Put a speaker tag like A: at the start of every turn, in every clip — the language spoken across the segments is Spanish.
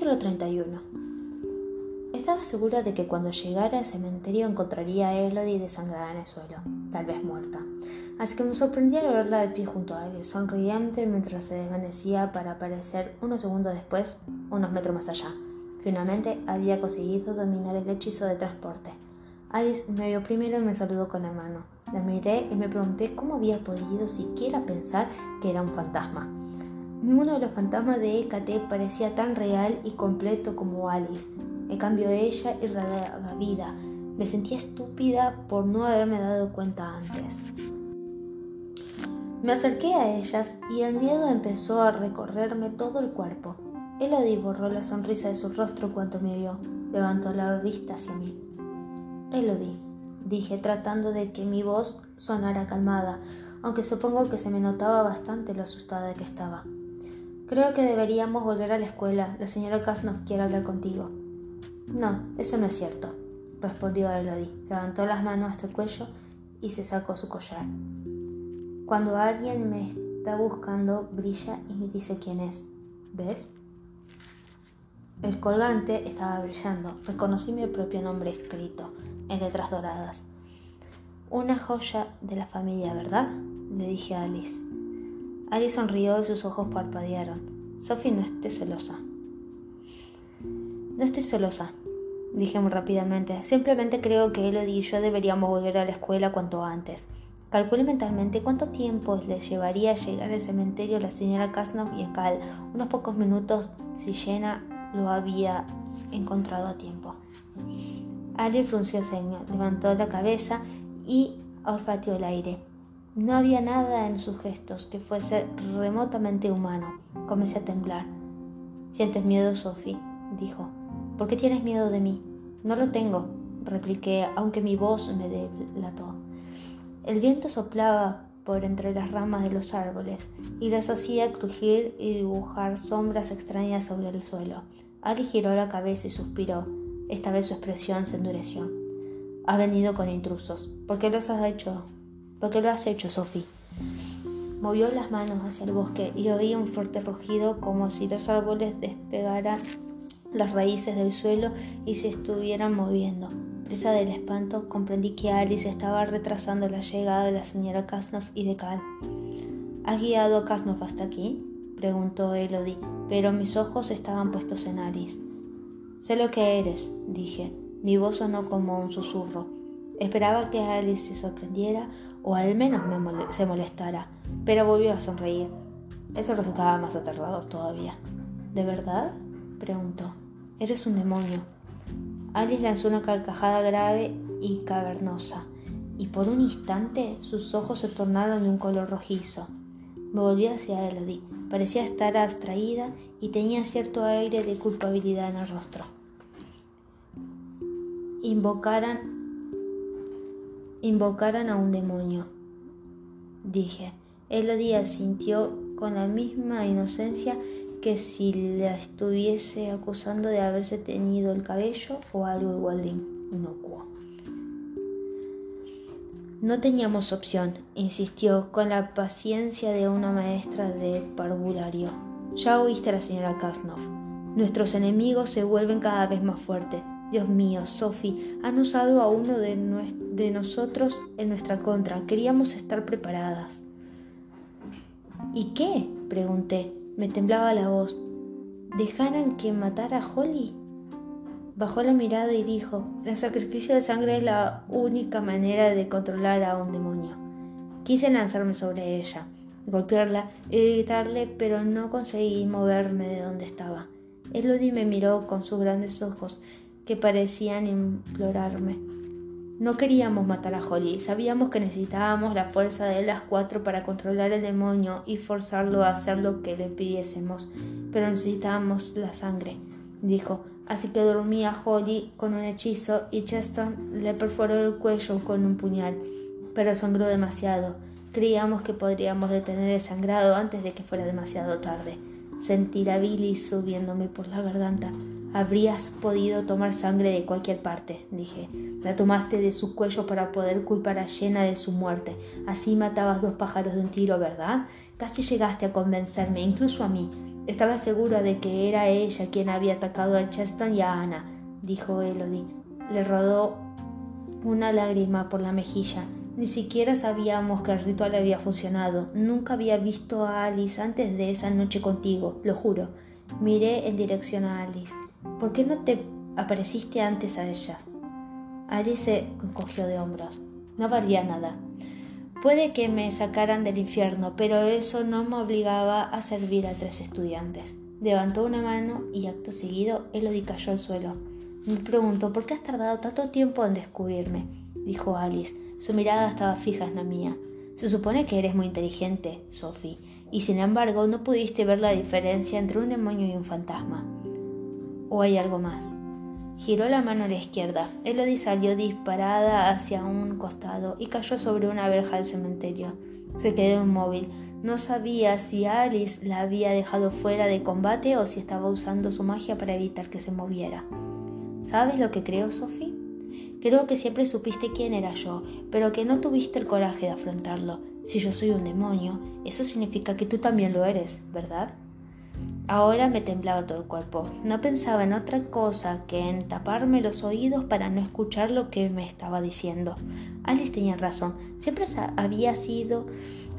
A: Capítulo 31 Estaba segura de que cuando llegara al cementerio encontraría a Elodie desangrada en el suelo, tal vez muerta. Así que me sorprendía al verla de pie junto a él, sonriente mientras se desvanecía para aparecer unos segundos después, unos metros más allá. Finalmente había conseguido dominar el hechizo de transporte. Alice me vio primero y me saludó con la mano. La miré y me pregunté cómo había podido siquiera pensar que era un fantasma. Ninguno de los fantasmas de Hécate parecía tan real y completo como Alice. En cambio ella irradiaba vida. Me sentía estúpida por no haberme dado cuenta antes. Me acerqué a ellas y el miedo empezó a recorrerme todo el cuerpo. Elodie borró la sonrisa de su rostro cuando me vio. Levantó la vista hacia mí. Elodie, dije tratando de que mi voz sonara calmada, aunque supongo que se me notaba bastante lo asustada que estaba. Creo que deberíamos volver a la escuela. La señora Kasnov quiere hablar contigo. No, eso no es cierto, respondió Elodie. Levantó las manos hasta el cuello y se sacó su collar. Cuando alguien me está buscando, brilla y me dice quién es. ¿Ves? El colgante estaba brillando. Reconocí mi propio nombre escrito en letras doradas. Una joya de la familia, ¿verdad? Le dije a Alice. Alice sonrió y sus ojos parpadearon. Sophie, no esté celosa. No estoy celosa, dije muy rápidamente. Simplemente creo que Elodie y yo deberíamos volver a la escuela cuanto antes. Calculé mentalmente cuánto tiempo les llevaría llegar al cementerio la señora Kasnov y Cal. Unos pocos minutos si Jenna lo había encontrado a tiempo. Alice frunció ceño, levantó la cabeza y olfateó el aire. No había nada en sus gestos que fuese remotamente humano. Comencé a temblar. ¿Sientes miedo, Sophie? dijo. ¿Por qué tienes miedo de mí? No lo tengo, repliqué, aunque mi voz me delató. El viento soplaba por entre las ramas de los árboles y las hacía crujir y dibujar sombras extrañas sobre el suelo. Ali giró la cabeza y suspiró. Esta vez su expresión se endureció. Ha venido con intrusos. ¿Por qué los has hecho? ¿Por qué lo has hecho, Sophie? Movió las manos hacia el bosque y oí un fuerte rugido como si los árboles despegaran las raíces del suelo y se estuvieran moviendo. Presa del espanto, comprendí que Alice estaba retrasando la llegada de la señora Kasnov y de Cal. ¿Has guiado a Kasnov hasta aquí? preguntó Elodie, pero mis ojos estaban puestos en Alice. Sé lo que eres, dije. Mi voz sonó como un susurro. Esperaba que Alice se sorprendiera o al menos se molestara, pero volvió a sonreír. Eso resultaba más aterrador todavía. ¿De verdad? preguntó. Eres un demonio. Alice lanzó una carcajada grave y cavernosa, y por un instante sus ojos se tornaron de un color rojizo. Me volví hacia Elodie. Parecía estar abstraída y tenía cierto aire de culpabilidad en el rostro. Invocaran invocaran a un demonio. Dije. Elodie sintió con la misma inocencia que si la estuviese acusando de haberse tenido el cabello o algo igual de inocuo. No teníamos opción, insistió con la paciencia de una maestra de parvulario. Ya oíste a la señora Kasnov. Nuestros enemigos se vuelven cada vez más fuertes. Dios mío, Sophie, han usado a uno de, de nosotros en nuestra contra. Queríamos estar preparadas. ¿Y qué? pregunté. Me temblaba la voz. ¿Dejaran que matara a Holly? Bajó la mirada y dijo, el sacrificio de sangre es la única manera de controlar a un demonio. Quise lanzarme sobre ella, golpearla y gritarle, pero no conseguí moverme de donde estaba. Elodie me miró con sus grandes ojos que parecían implorarme. No queríamos matar a Holly, sabíamos que necesitábamos la fuerza de las cuatro para controlar el demonio y forzarlo a hacer lo que le pidiésemos, pero necesitábamos la sangre, dijo. Así que dormí a Holly con un hechizo y Cheston le perforó el cuello con un puñal, pero sangró demasiado. Creíamos que podríamos detener el sangrado antes de que fuera demasiado tarde. Sentí la bilis subiéndome por la garganta. Habrías podido tomar sangre de cualquier parte, dije. La tomaste de su cuello para poder culpar a Llena de su muerte. Así matabas dos pájaros de un tiro, ¿verdad? Casi llegaste a convencerme, incluso a mí. Estaba segura de que era ella quien había atacado a Cheston y a Ana, dijo Elodie. Le rodó una lágrima por la mejilla. Ni siquiera sabíamos que el ritual había funcionado. Nunca había visto a Alice antes de esa noche contigo, lo juro. Miré en dirección a Alice. ¿Por qué no te apareciste antes a ellas? Alice se encogió de hombros. No valía nada. Puede que me sacaran del infierno, pero eso no me obligaba a servir a tres estudiantes. Levantó una mano y acto seguido Elodie cayó al suelo. Me pregunto, ¿por qué has tardado tanto tiempo en descubrirme? dijo Alice. Su mirada estaba fija en la mía. Se supone que eres muy inteligente, Sophie, y sin embargo no pudiste ver la diferencia entre un demonio y un fantasma. ¿O hay algo más? Giró la mano a la izquierda. Elodie salió disparada hacia un costado y cayó sobre una verja del cementerio. Se quedó inmóvil. No sabía si Alice la había dejado fuera de combate o si estaba usando su magia para evitar que se moviera. ¿Sabes lo que creo, Sophie? Creo que siempre supiste quién era yo, pero que no tuviste el coraje de afrontarlo. Si yo soy un demonio, eso significa que tú también lo eres, ¿verdad? Ahora me temblaba todo el cuerpo. No pensaba en otra cosa que en taparme los oídos para no escuchar lo que me estaba diciendo. Alice tenía razón. Siempre había sido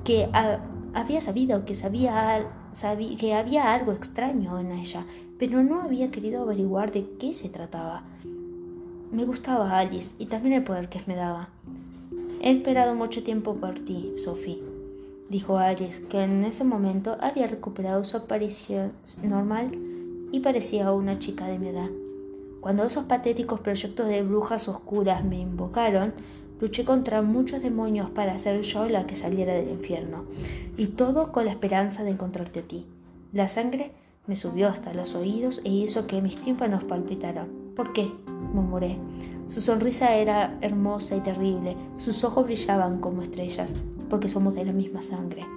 A: que había sabido que sabía, que había algo extraño en ella, pero no había querido averiguar de qué se trataba. Me gustaba Alice y también el poder que me daba. He esperado mucho tiempo por ti, Sophie dijo Alice, que en ese momento había recuperado su aparición normal y parecía una chica de mi edad. Cuando esos patéticos proyectos de brujas oscuras me invocaron, luché contra muchos demonios para ser yo la que saliera del infierno, y todo con la esperanza de encontrarte a ti. La sangre me subió hasta los oídos e hizo que mis tímpanos palpitaran. ¿Por qué? murmuré. Su sonrisa era hermosa y terrible, sus ojos brillaban como estrellas, porque somos de la misma sangre.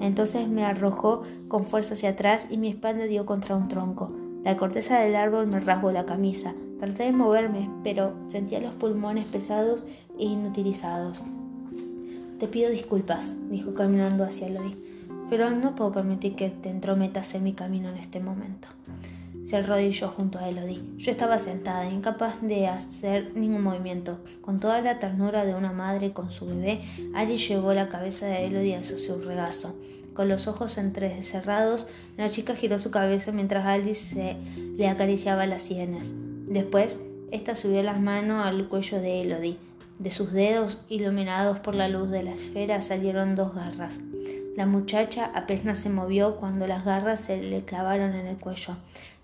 A: Entonces me arrojó con fuerza hacia atrás y mi espalda dio contra un tronco. La corteza del árbol me rasgó la camisa. Traté de moverme, pero sentía los pulmones pesados e inutilizados. Te pido disculpas, dijo caminando hacia Lodi, pero no puedo permitir que te entrometas en mi camino en este momento se arrodilló junto a Elodie. Yo estaba sentada, incapaz de hacer ningún movimiento. Con toda la ternura de una madre con su bebé, Alice llevó la cabeza de Elodie hacia su regazo. Con los ojos entrecerrados, la chica giró su cabeza mientras Alice se le acariciaba las sienes. Después, esta subió las manos al cuello de Elodie. De sus dedos, iluminados por la luz de la esfera, salieron dos garras. La muchacha apenas se movió cuando las garras se le clavaron en el cuello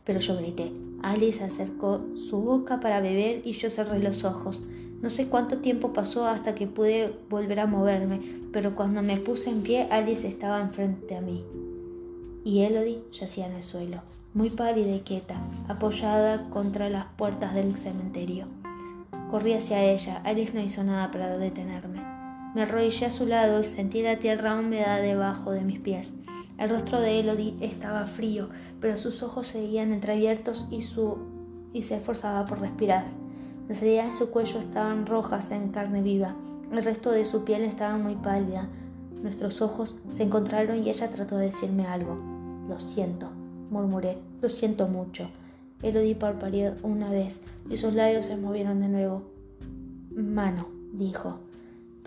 A: pero yo grité. Alice acercó su boca para beber y yo cerré los ojos. No sé cuánto tiempo pasó hasta que pude volver a moverme, pero cuando me puse en pie, Alice estaba enfrente a mí. Y Elodie yacía en el suelo, muy pálida y quieta, apoyada contra las puertas del cementerio. Corrí hacia ella. Alice no hizo nada para detenerme. Me arrodillé a su lado y sentí la tierra húmeda debajo de mis pies. El rostro de Elodie estaba frío, pero sus ojos seguían entreabiertos y, su, y se esforzaba por respirar. Las heridas de su cuello estaban rojas en carne viva. El resto de su piel estaba muy pálida. Nuestros ojos se encontraron y ella trató de decirme algo. Lo siento, murmuré. Lo siento mucho. Elodie parpadeó una vez y sus labios se movieron de nuevo. Mano, dijo.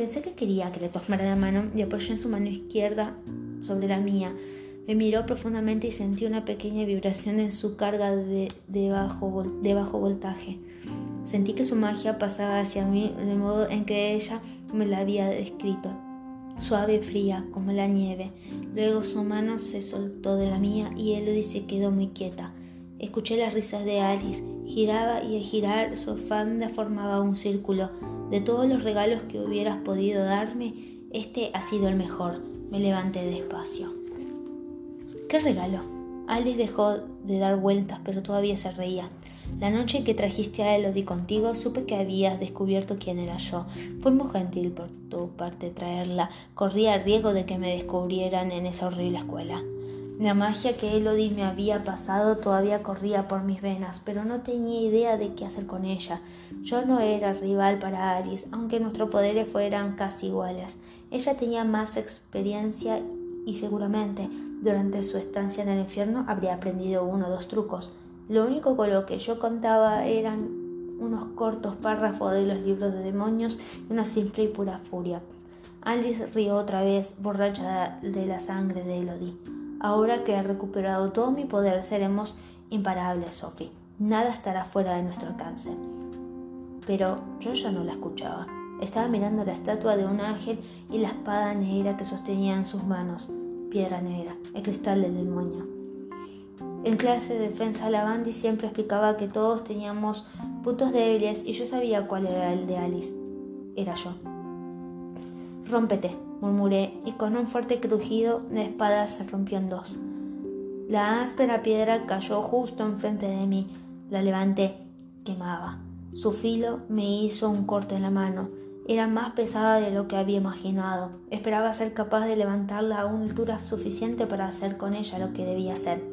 A: Pensé que quería que le tomara la mano y apoyé en su mano izquierda sobre la mía. Me miró profundamente y sentí una pequeña vibración en su carga de, bajo, de bajo voltaje. Sentí que su magia pasaba hacia mí del modo en que ella me la había descrito, suave y fría como la nieve. Luego su mano se soltó de la mía y Elodie se quedó muy quieta. Escuché las risas de Alice. Giraba y al girar su falda formaba un círculo. De todos los regalos que hubieras podido darme, este ha sido el mejor. Me levanté despacio. ¿Qué regalo? Alice dejó de dar vueltas, pero todavía se reía. La noche que trajiste a Elodie contigo, supe que habías descubierto quién era yo. Fue muy gentil por tu parte traerla. Corría el riesgo de que me descubrieran en esa horrible escuela. La magia que Elodie me había pasado todavía corría por mis venas, pero no tenía idea de qué hacer con ella. Yo no era rival para Alice, aunque nuestros poderes fueran casi iguales. Ella tenía más experiencia y seguramente durante su estancia en el infierno habría aprendido uno o dos trucos. Lo único con lo que yo contaba eran unos cortos párrafos de los libros de demonios y una simple y pura furia. Alice rió otra vez, borracha de la sangre de Elodie. Ahora que he recuperado todo mi poder, seremos imparables, Sophie. Nada estará fuera de nuestro alcance. Pero yo ya no la escuchaba. Estaba mirando la estatua de un ángel y la espada negra que sostenía en sus manos. Piedra negra, el cristal del demonio. En clase de defensa, Lavandi siempre explicaba que todos teníamos puntos débiles y yo sabía cuál era el de Alice. Era yo. Rómpete, murmuré, y con un fuerte crujido la espada se rompió en dos. La áspera piedra cayó justo enfrente de mí. La levanté. Quemaba. Su filo me hizo un corte en la mano. Era más pesada de lo que había imaginado. Esperaba ser capaz de levantarla a una altura suficiente para hacer con ella lo que debía hacer.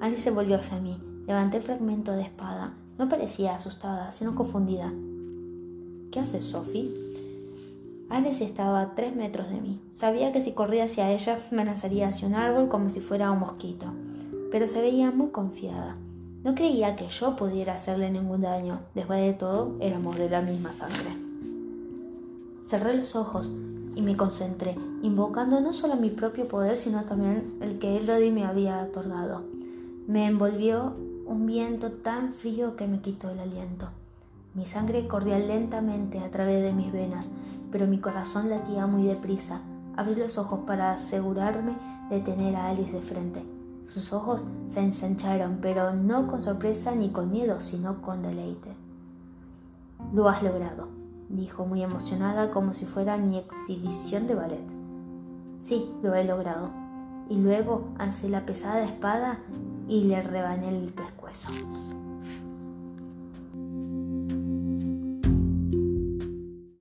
A: Alice volvió hacia mí. Levanté el fragmento de espada. No parecía asustada, sino confundida. ¿Qué haces, Sophie? Alice estaba a tres metros de mí. Sabía que si corría hacia ella me lanzaría hacia un árbol como si fuera un mosquito, pero se veía muy confiada. No creía que yo pudiera hacerle ningún daño. Después de todo, éramos de la misma sangre. Cerré los ojos y me concentré, invocando no solo mi propio poder, sino también el que Elodie me había otorgado. Me envolvió un viento tan frío que me quitó el aliento. Mi sangre corría lentamente a través de mis venas, pero mi corazón latía muy deprisa. Abrí los ojos para asegurarme de tener a Alice de frente. Sus ojos se ensancharon, pero no con sorpresa ni con miedo, sino con deleite. Lo has logrado, dijo muy emocionada como si fuera mi exhibición de ballet. Sí, lo he logrado. Y luego alcé la pesada espada y le rebané el pescuezo.